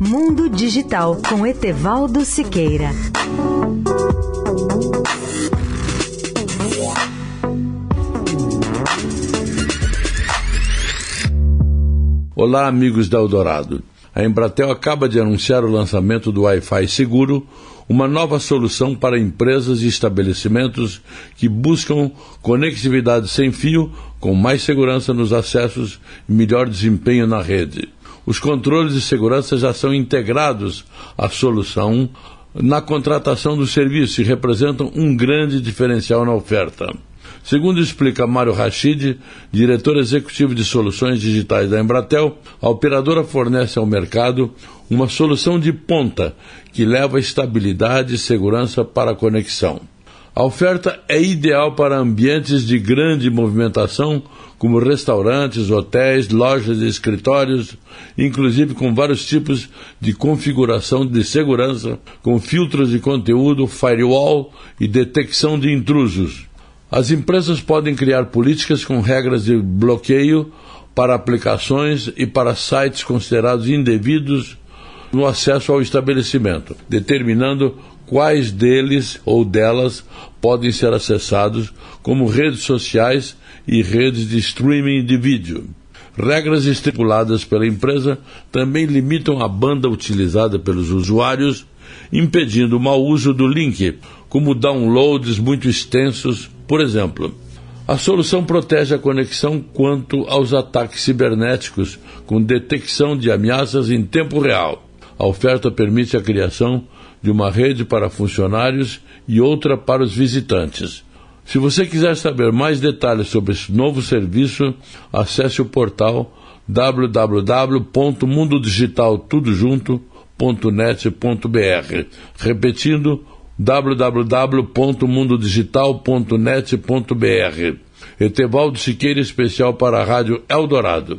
Mundo Digital com Etevaldo Siqueira. Olá, amigos da Eldorado. A Embratel acaba de anunciar o lançamento do Wi-Fi Seguro, uma nova solução para empresas e estabelecimentos que buscam conectividade sem fio, com mais segurança nos acessos e melhor desempenho na rede. Os controles de segurança já são integrados à solução na contratação do serviço e representam um grande diferencial na oferta. Segundo explica Mário Rachid, diretor executivo de soluções digitais da Embratel, a operadora fornece ao mercado uma solução de ponta que leva estabilidade e segurança para a conexão. A oferta é ideal para ambientes de grande movimentação, como restaurantes, hotéis, lojas e escritórios, inclusive com vários tipos de configuração de segurança, com filtros de conteúdo, firewall e detecção de intrusos. As empresas podem criar políticas com regras de bloqueio para aplicações e para sites considerados indevidos no acesso ao estabelecimento, determinando quais deles ou delas podem ser acessados, como redes sociais e redes de streaming de vídeo. Regras estipuladas pela empresa também limitam a banda utilizada pelos usuários, impedindo o mau uso do link, como downloads muito extensos por exemplo, a solução protege a conexão quanto aos ataques cibernéticos, com detecção de ameaças em tempo real. A oferta permite a criação de uma rede para funcionários e outra para os visitantes. Se você quiser saber mais detalhes sobre esse novo serviço, acesse o portal www.mundodigitaltudojunto.net.br. Repetindo, www.mundodigital.net.br. Etevaldo Siqueira, especial para a Rádio Eldorado.